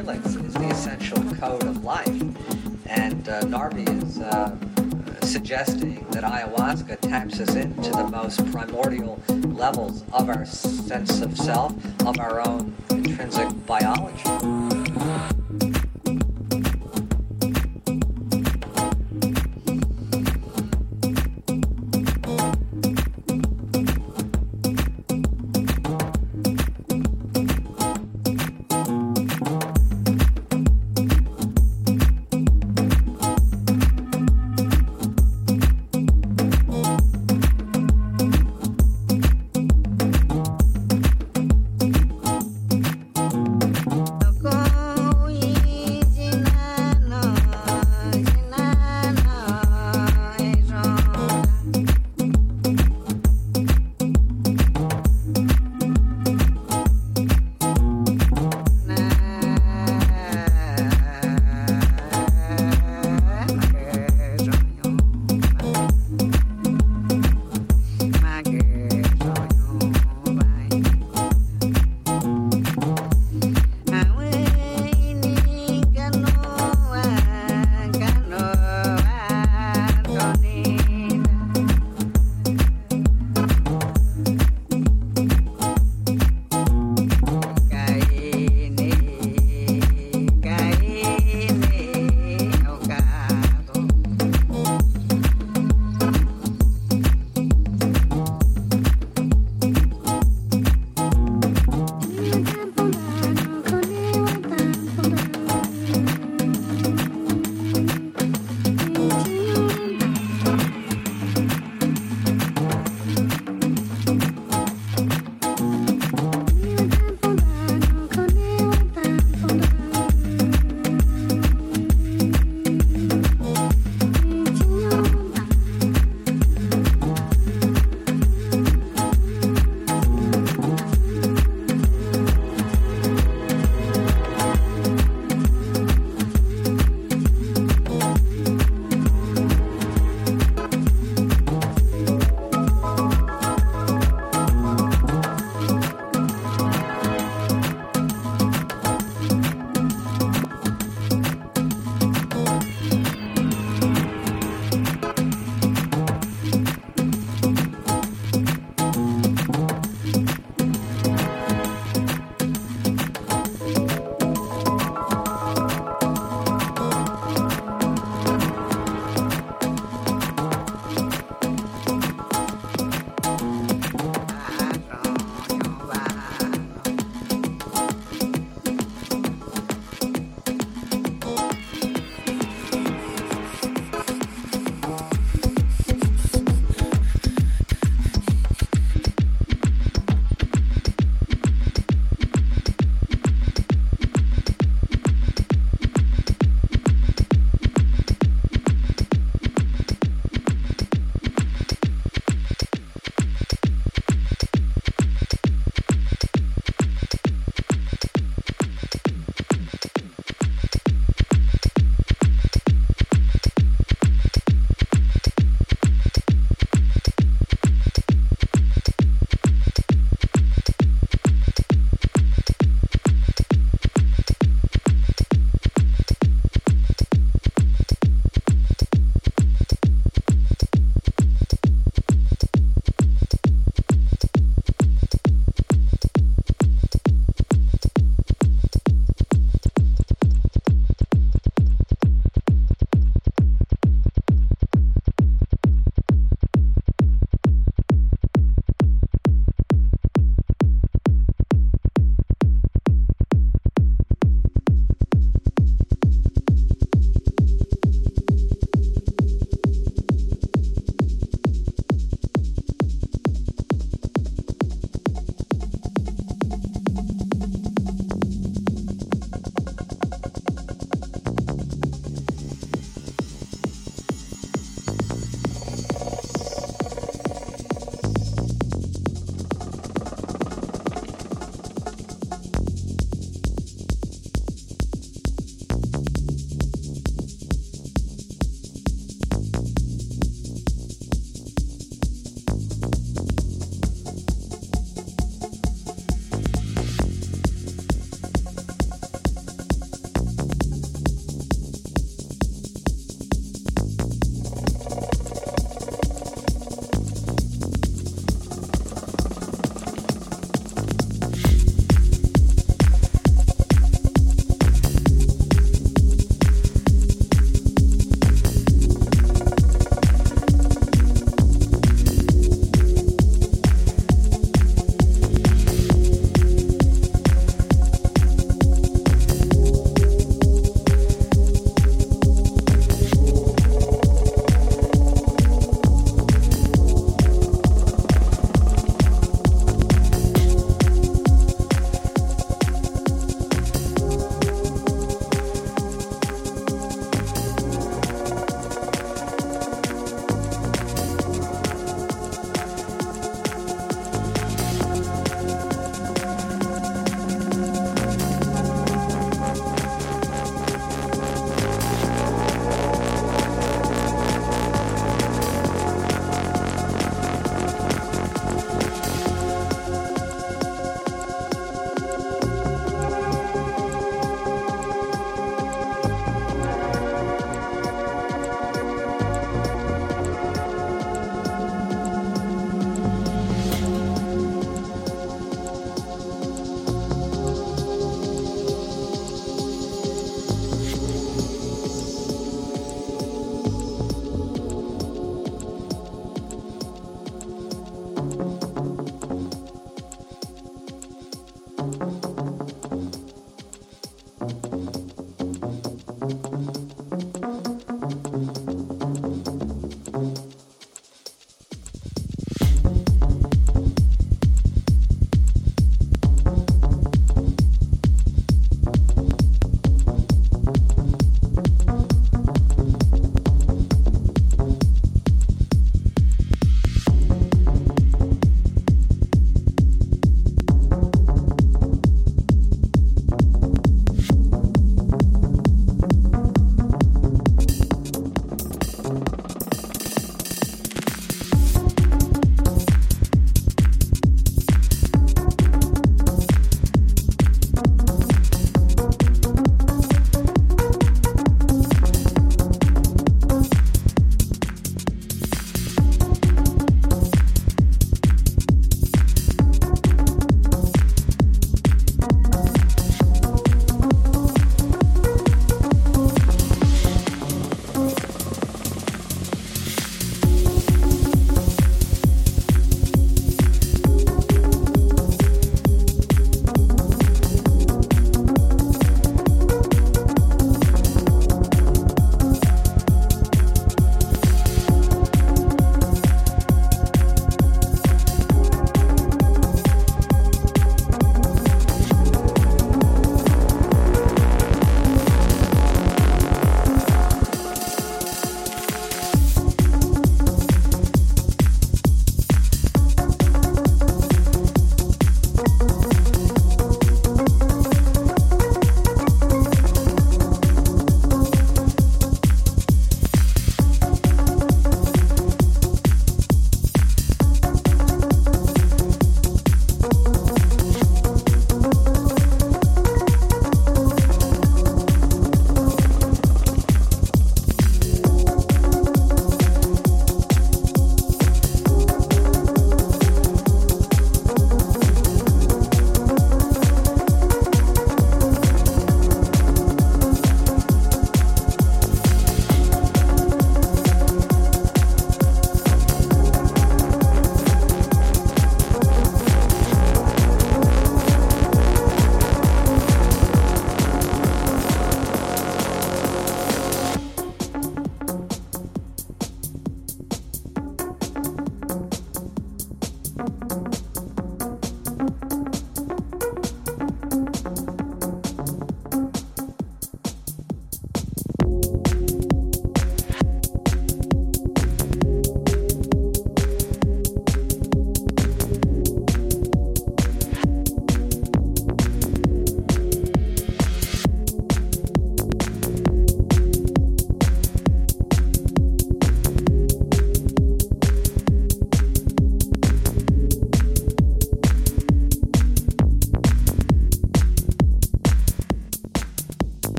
helix is the essential code of life. And uh, Narby is uh, suggesting that ayahuasca taps us into the most primordial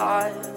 just